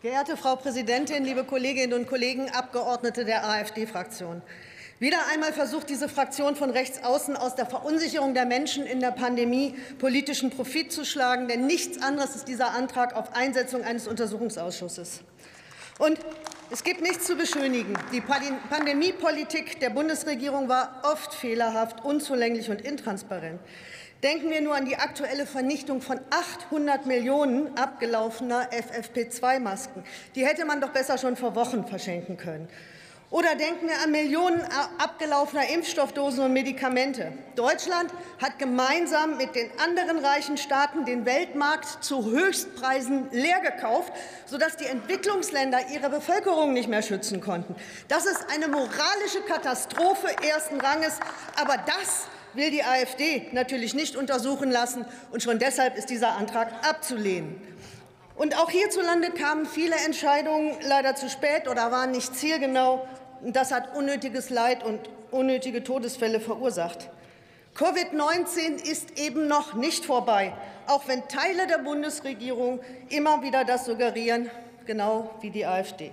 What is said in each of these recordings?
Verehrte Frau Präsidentin, liebe Kolleginnen und Kollegen, Abgeordnete der AfD-Fraktion! Wieder einmal versucht diese Fraktion von rechts außen aus der Verunsicherung der Menschen in der Pandemie politischen Profit zu schlagen. Denn nichts anderes ist dieser Antrag auf Einsetzung eines Untersuchungsausschusses. Und es gibt nichts zu beschönigen. Die Pandemiepolitik der Bundesregierung war oft fehlerhaft, unzulänglich und intransparent. Denken wir nur an die aktuelle Vernichtung von 800 Millionen abgelaufener FFP2-Masken. Die hätte man doch besser schon vor Wochen verschenken können. Oder denken wir an Millionen abgelaufener Impfstoffdosen und Medikamente. Deutschland hat gemeinsam mit den anderen reichen Staaten den Weltmarkt zu Höchstpreisen leer gekauft, sodass die Entwicklungsländer ihre Bevölkerung nicht mehr schützen konnten. Das ist eine moralische Katastrophe ersten Ranges. Aber das will die AfD natürlich nicht untersuchen lassen. Und schon deshalb ist dieser Antrag abzulehnen. Und auch hierzulande kamen viele Entscheidungen leider zu spät oder waren nicht zielgenau. Das hat unnötiges Leid und unnötige Todesfälle verursacht. Covid-19 ist eben noch nicht vorbei, auch wenn Teile der Bundesregierung immer wieder das suggerieren, genau wie die AfD.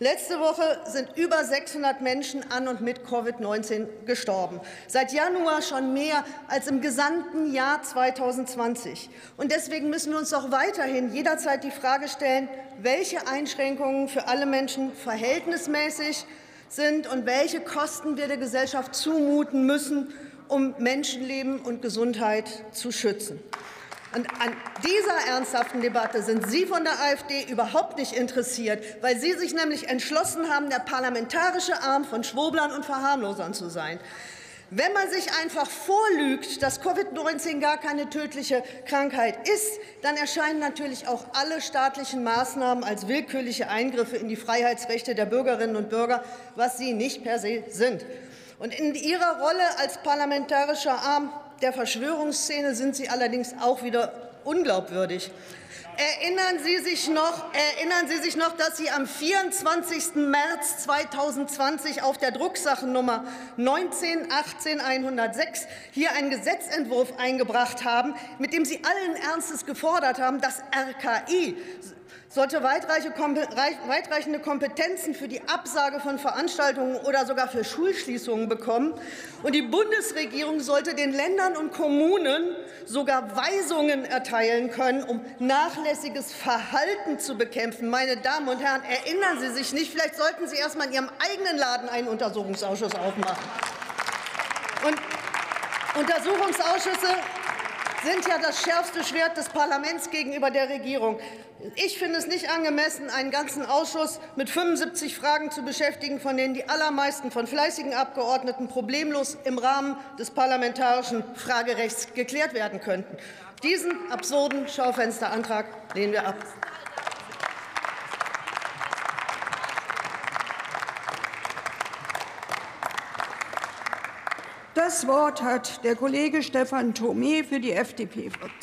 Letzte Woche sind über 600 Menschen an und mit Covid-19 gestorben. Seit Januar schon mehr als im gesamten Jahr 2020. Und deswegen müssen wir uns auch weiterhin jederzeit die Frage stellen, welche Einschränkungen für alle Menschen verhältnismäßig sind und welche Kosten wir der Gesellschaft zumuten müssen, um Menschenleben und Gesundheit zu schützen. Und an dieser ernsthaften Debatte sind Sie von der AfD überhaupt nicht interessiert, weil Sie sich nämlich entschlossen haben, der parlamentarische Arm von Schwoblern und Verharmlosern zu sein. Wenn man sich einfach vorlügt, dass Covid-19 gar keine tödliche Krankheit ist, dann erscheinen natürlich auch alle staatlichen Maßnahmen als willkürliche Eingriffe in die Freiheitsrechte der Bürgerinnen und Bürger, was sie nicht per se sind. Und in Ihrer Rolle als parlamentarischer Arm der Verschwörungsszene sind Sie allerdings auch wieder unglaubwürdig. Erinnern Sie sich noch, erinnern Sie sich noch, dass Sie am 24. März 2020 auf der Drucksachennummer 19 18 106 hier einen Gesetzentwurf eingebracht haben, mit dem Sie allen Ernstes gefordert haben, das RKI sollte weitreichende Kompetenzen für die Absage von Veranstaltungen oder sogar für Schulschließungen bekommen. Und die Bundesregierung sollte den Ländern und Kommunen sogar Weisungen erteilen können, um nachlässiges Verhalten zu bekämpfen. Meine Damen und Herren, erinnern Sie sich nicht, vielleicht sollten Sie erst mal in Ihrem eigenen Laden einen Untersuchungsausschuss aufmachen. Und Untersuchungsausschüsse sind ja das schärfste Schwert des Parlaments gegenüber der Regierung. Ich finde es nicht angemessen, einen ganzen Ausschuss mit 75 Fragen zu beschäftigen, von denen die allermeisten von fleißigen Abgeordneten problemlos im Rahmen des parlamentarischen Fragerechts geklärt werden könnten. Diesen absurden Schaufensterantrag lehnen wir ab. Das Wort hat der Kollege Stefan Thome für die FDP-Fraktion.